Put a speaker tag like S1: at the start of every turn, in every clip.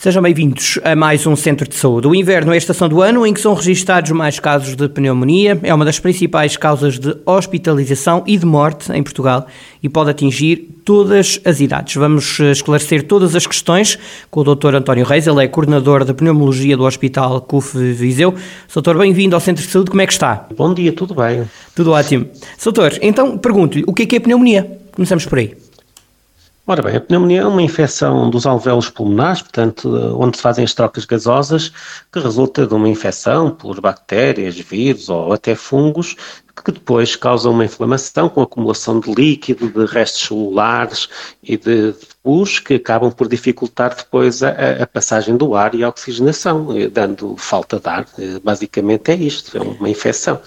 S1: Sejam bem-vindos a mais um Centro de Saúde. O inverno é a estação do ano em que são registados mais casos de pneumonia. É uma das principais causas de hospitalização e de morte em Portugal e pode atingir todas as idades. Vamos eh, esclarecer todas as questões com o Dr. António Reis. Ele é coordenador de pneumologia do Hospital CUF Viseu. Doutor, bem-vindo ao Centro de Saúde. Como é que está?
S2: Bom dia, tudo bem.
S1: Tudo ótimo. Doutor, então pergunto-lhe, o que é que é pneumonia? Começamos por aí.
S2: Ora bem, a pneumonia é uma infecção dos alvéolos pulmonares, portanto, onde se fazem as trocas gasosas, que resulta de uma infecção por bactérias, vírus ou até fungos, que depois causam uma inflamação com acumulação de líquido, de restos celulares e de pus, que acabam por dificultar depois a, a passagem do ar e a oxigenação, eh, dando falta de ar. Eh, basicamente é isto, é uma infecção.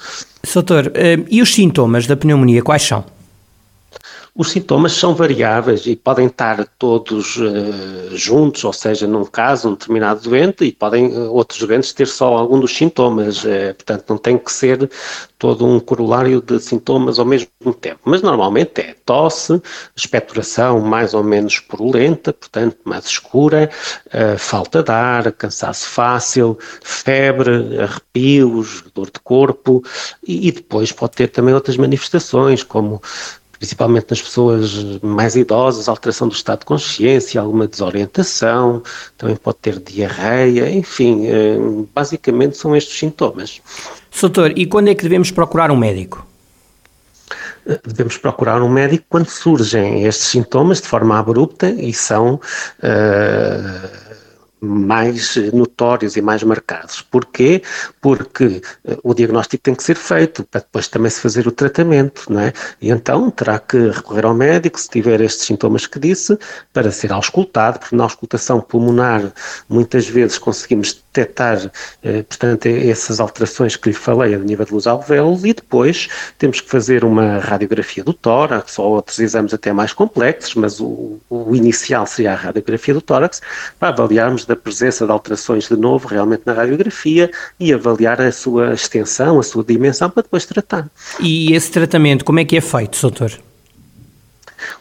S1: Doutor, eh, e os sintomas da pneumonia quais são?
S2: Os sintomas são variáveis e podem estar todos uh, juntos, ou seja, num caso, um determinado doente, e podem uh, outros doentes ter só algum dos sintomas. Uh, portanto, não tem que ser todo um corolário de sintomas ao mesmo tempo. Mas normalmente é tosse, expectoração mais ou menos purulenta, portanto, mais escura, falta de ar, cansaço fácil, febre, arrepios, dor de corpo, e, e depois pode ter também outras manifestações, como principalmente nas pessoas mais idosas, alteração do estado de consciência, alguma desorientação, também pode ter diarreia, enfim, eh, basicamente são estes sintomas.
S1: Doutor, e quando é que devemos procurar um médico?
S2: Eh, devemos procurar um médico quando surgem estes sintomas de forma abrupta e são uh, mais notórios e mais marcados. Porquê? Porque uh, o diagnóstico tem que ser feito para depois também se fazer o tratamento, não é? E então terá que recorrer ao médico se tiver estes sintomas que disse para ser auscultado, porque na auscultação pulmonar muitas vezes conseguimos detectar, uh, portanto, essas alterações que lhe falei a nível dos alvéolos e depois temos que fazer uma radiografia do tórax ou outros exames até mais complexos, mas o, o inicial seria a radiografia do tórax para avaliarmos da presença de alterações de novo realmente na radiografia e avaliar a sua extensão, a sua dimensão para depois tratar.
S1: E esse tratamento, como é que é feito, doutor?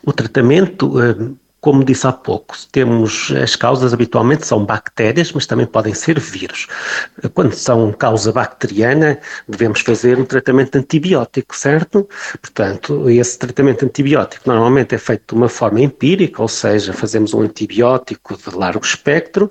S2: O tratamento eh, como disse há pouco, temos as causas habitualmente são bactérias, mas também podem ser vírus. Quando são causa bacteriana, devemos fazer um tratamento antibiótico, certo? Portanto, esse tratamento antibiótico normalmente é feito de uma forma empírica, ou seja, fazemos um antibiótico de largo espectro,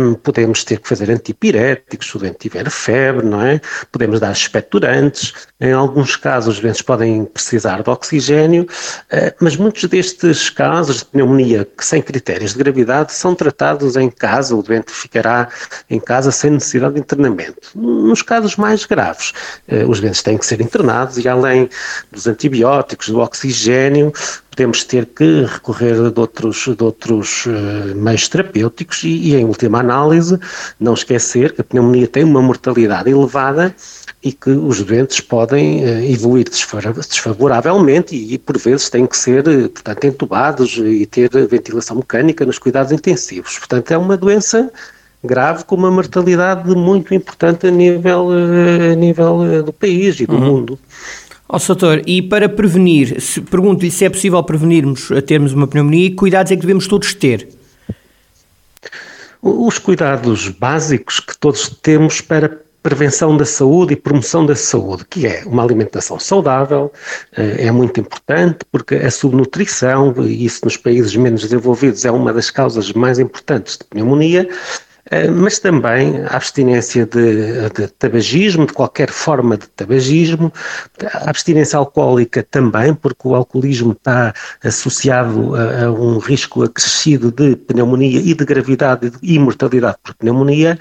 S2: um, podemos ter que fazer antipiréticos se o doente tiver febre, não é? Podemos dar expectorantes, em alguns casos os doentes podem precisar de oxigênio, uh, mas muitos destes casos de que sem critérios de gravidade são tratados em casa, o doente ficará em casa sem necessidade de internamento. Nos casos mais graves, eh, os doentes têm que ser internados e além dos antibióticos, do oxigênio, podemos ter que recorrer de outros, de outros uh, meios terapêuticos e, e, em última análise, não esquecer que a pneumonia tem uma mortalidade elevada e que os doentes podem uh, evoluir desfavoravelmente e, e, por vezes, têm que ser, uh, portanto, entubados e ter ventilação mecânica nos cuidados intensivos. Portanto, é uma doença grave com uma mortalidade muito importante a nível, a nível do país e do uhum. mundo.
S1: Ó, oh, doutor, e para prevenir, pergunto-lhe se é possível prevenirmos a termos uma pneumonia, que cuidados é que devemos todos ter?
S2: Os cuidados básicos que todos temos para prevenção da saúde e promoção da saúde, que é uma alimentação saudável, eh, é muito importante porque a subnutrição, e isso nos países menos desenvolvidos é uma das causas mais importantes de pneumonia, mas também a abstinência de, de, tabagismo, de qualquer forma de tabagismo, a abstinência alcoólica também, porque o alcoolismo está associado a, a um risco acrescido de pneumonia e de gravidade e mortalidade por pneumonia,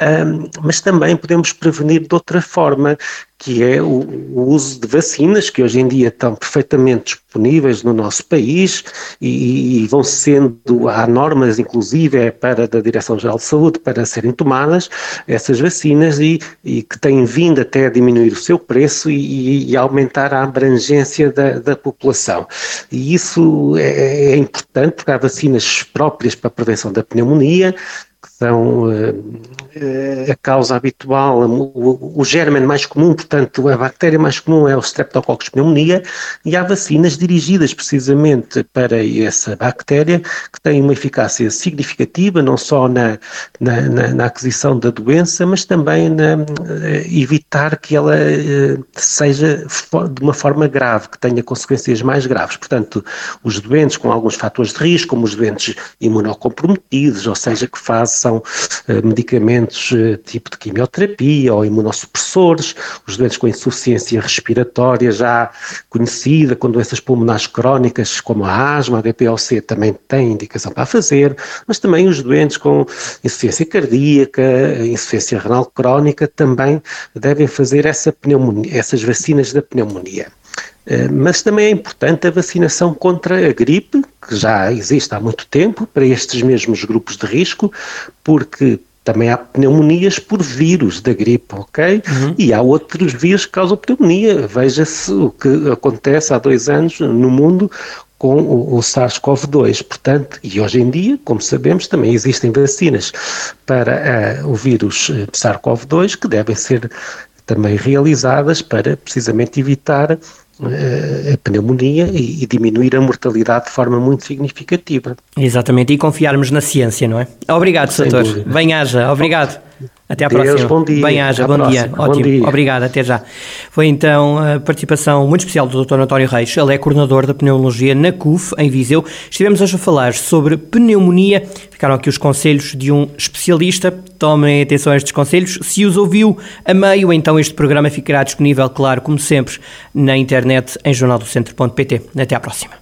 S2: um, mas também podemos prevenir de outra forma, que é o, o, uso de vacinas que hoje em dia estão perfeitamente disponíveis no nosso país e, e vão sendo, há normas inclusive é para da Direção-Geral de Saúde para serem tomadas essas vacinas e, e, que têm vindo até a diminuir o seu preço e, e aumentar a abrangência da, da população. E isso é, é importante porque há vacinas próprias para a prevenção da pneumonia, são uh, a causa habitual, o, germen mais comum, portanto, a bactéria mais comum é o Streptococcus pneumonia, e há vacinas dirigidas precisamente para essa bactéria que têm uma eficácia significativa, não só na, na, na, na aquisição da doença, mas também na uh, evitar que ela uh, seja de uma forma grave, que tenha consequências mais graves. Portanto, os doentes com alguns fatores de risco, como os doentes imunocomprometidos, ou seja, que façam uh, medicamentos uh, tipo de quimioterapia ou imunossupressores, os doentes com insuficiência respiratória já conhecida, com doenças pulmonares crónicas como a asma, a HPLC também têm indicação para fazer, mas também os doentes com insuficiência cardíaca, insuficiência renal crónica também devem fazer essa pneumonia, essas vacinas da pneumonia. Eh, mas também é importante a vacinação contra a gripe, que já existe há muito tempo, para estes mesmos grupos de risco, porque também há pneumonias por vírus da gripe, ok? Uhum. E há outros vírus que causam pneumonia. Veja-se o que acontece há dois anos no mundo com o, o SARS-CoV-2. Portanto, e hoje em dia, como sabemos, também existem vacinas para uh, o vírus eh, SARS-CoV-2 que devem ser também realizadas para precisamente evitar a pneumonia e, e, diminuir a mortalidade de forma muito significativa.
S1: Exatamente, e confiarmos na ciência, não é? Obrigado, doutor. Bem-haja, obrigado. Até à Deus, próxima.
S2: Bom dia.
S1: Bem-haja, bom próxima. dia. Ótimo. Bom. Obrigado, até já. Foi então a participação muito especial do Dr. António Reis. Ele é coordenador da pneumologia na CUF, em Viseu. Estivemos hoje a falar sobre pneumonia. Ficaram aqui os conselhos de um especialista. Tomem atenção a estes conselhos. Se os ouviu a meio, então este programa ficará disponível, claro, como sempre, na internet em jornaldocentro.pt. Até à próxima.